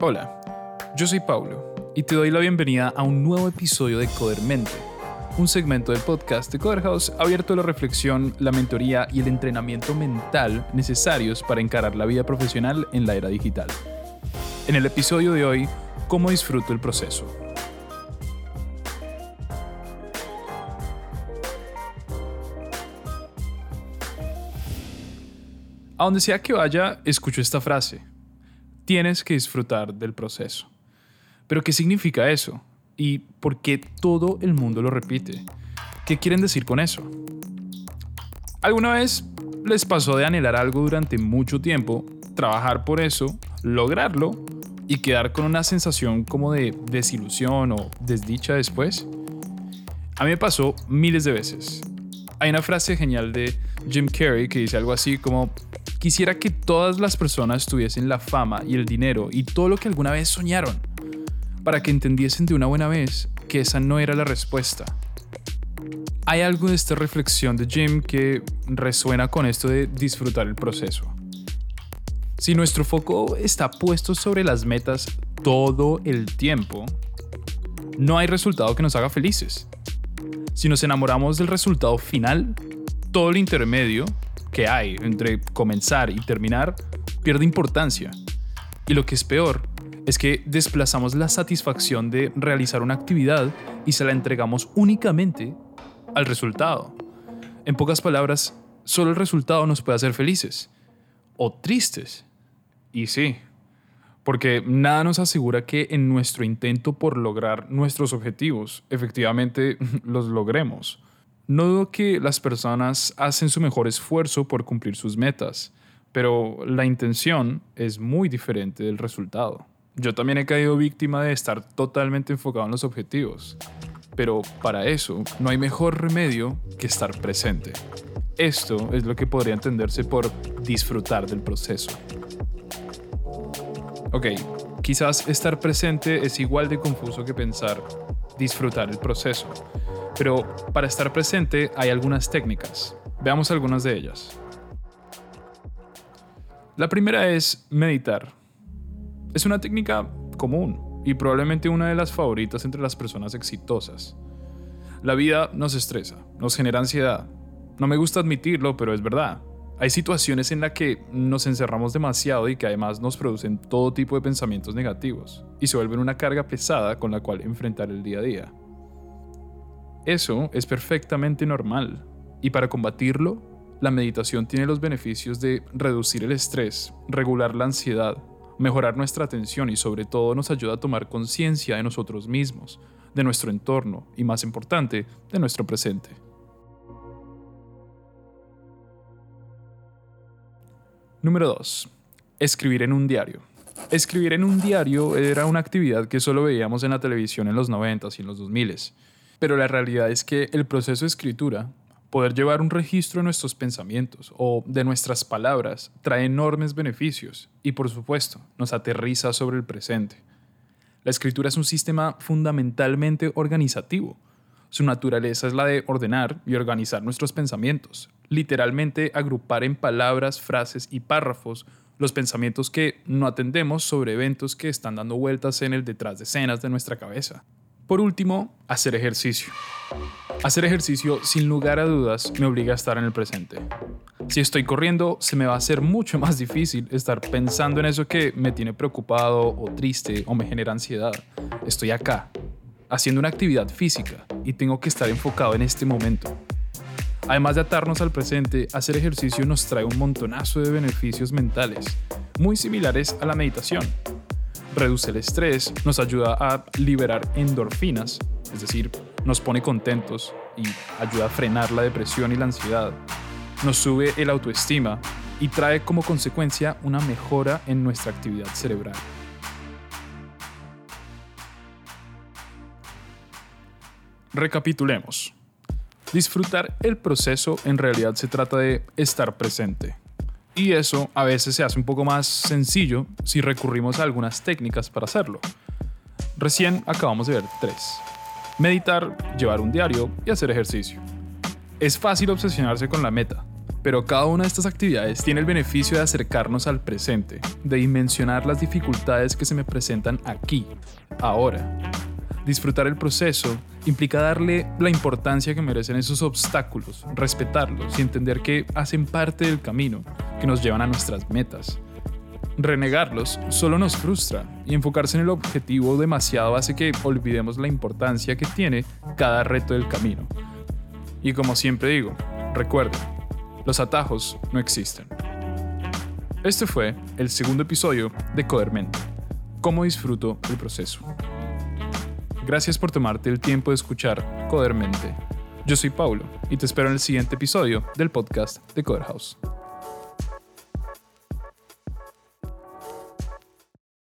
Hola, yo soy Paulo y te doy la bienvenida a un nuevo episodio de Codermente, un segmento del podcast de Coder House abierto a la reflexión, la mentoría y el entrenamiento mental necesarios para encarar la vida profesional en la era digital. En el episodio de hoy, ¿cómo disfruto el proceso? A donde sea que vaya, escucho esta frase. Tienes que disfrutar del proceso. Pero ¿qué significa eso? ¿Y por qué todo el mundo lo repite? ¿Qué quieren decir con eso? ¿Alguna vez les pasó de anhelar algo durante mucho tiempo, trabajar por eso, lograrlo y quedar con una sensación como de desilusión o desdicha después? A mí me pasó miles de veces. Hay una frase genial de Jim Carrey que dice algo así como Quisiera que todas las personas tuviesen la fama y el dinero y todo lo que alguna vez soñaron, para que entendiesen de una buena vez que esa no era la respuesta. Hay algo de esta reflexión de Jim que resuena con esto de disfrutar el proceso. Si nuestro foco está puesto sobre las metas todo el tiempo, no hay resultado que nos haga felices. Si nos enamoramos del resultado final, todo el intermedio que hay entre comenzar y terminar pierde importancia. Y lo que es peor es que desplazamos la satisfacción de realizar una actividad y se la entregamos únicamente al resultado. En pocas palabras, solo el resultado nos puede hacer felices o tristes. Y sí, porque nada nos asegura que en nuestro intento por lograr nuestros objetivos efectivamente los logremos. No dudo que las personas hacen su mejor esfuerzo por cumplir sus metas, pero la intención es muy diferente del resultado. Yo también he caído víctima de estar totalmente enfocado en los objetivos, pero para eso no hay mejor remedio que estar presente. Esto es lo que podría entenderse por disfrutar del proceso. Ok, quizás estar presente es igual de confuso que pensar disfrutar el proceso. Pero para estar presente hay algunas técnicas. Veamos algunas de ellas. La primera es meditar. Es una técnica común y probablemente una de las favoritas entre las personas exitosas. La vida nos estresa, nos genera ansiedad. No me gusta admitirlo, pero es verdad. Hay situaciones en las que nos encerramos demasiado y que además nos producen todo tipo de pensamientos negativos y se vuelven una carga pesada con la cual enfrentar el día a día. Eso es perfectamente normal y para combatirlo, la meditación tiene los beneficios de reducir el estrés, regular la ansiedad, mejorar nuestra atención y sobre todo nos ayuda a tomar conciencia de nosotros mismos, de nuestro entorno y más importante, de nuestro presente. Número 2. Escribir en un diario. Escribir en un diario era una actividad que solo veíamos en la televisión en los 90s y en los 2000s. Pero la realidad es que el proceso de escritura, poder llevar un registro de nuestros pensamientos o de nuestras palabras, trae enormes beneficios y por supuesto nos aterriza sobre el presente. La escritura es un sistema fundamentalmente organizativo. Su naturaleza es la de ordenar y organizar nuestros pensamientos, literalmente agrupar en palabras, frases y párrafos los pensamientos que no atendemos sobre eventos que están dando vueltas en el detrás de escenas de nuestra cabeza. Por último, hacer ejercicio. Hacer ejercicio, sin lugar a dudas, me obliga a estar en el presente. Si estoy corriendo, se me va a hacer mucho más difícil estar pensando en eso que me tiene preocupado o triste o me genera ansiedad. Estoy acá, haciendo una actividad física y tengo que estar enfocado en este momento. Además de atarnos al presente, hacer ejercicio nos trae un montonazo de beneficios mentales, muy similares a la meditación reduce el estrés, nos ayuda a liberar endorfinas, es decir, nos pone contentos y ayuda a frenar la depresión y la ansiedad. Nos sube el autoestima y trae como consecuencia una mejora en nuestra actividad cerebral. Recapitulemos. Disfrutar el proceso en realidad se trata de estar presente, y eso a veces se hace un poco más sencillo si recurrimos a algunas técnicas para hacerlo. Recién acabamos de ver tres. Meditar, llevar un diario y hacer ejercicio. Es fácil obsesionarse con la meta, Pero cada una de estas actividades tiene el beneficio de acercarnos al presente, de dimensionar las dificultades que se me presentan aquí, ahora. Disfrutar el proceso implica darle la importancia que merecen esos obstáculos, respetarlos y entender que hacen parte del camino que nos llevan a nuestras metas. Renegarlos solo nos frustra y enfocarse en el objetivo demasiado hace que olvidemos la importancia que tiene cada reto del camino. Y como siempre digo, recuerden, los atajos no existen. Este fue el segundo episodio de Codermente. ¿Cómo disfruto el proceso? Gracias por tomarte el tiempo de escuchar Codermente. Yo soy Paulo y te espero en el siguiente episodio del podcast de Coderhouse.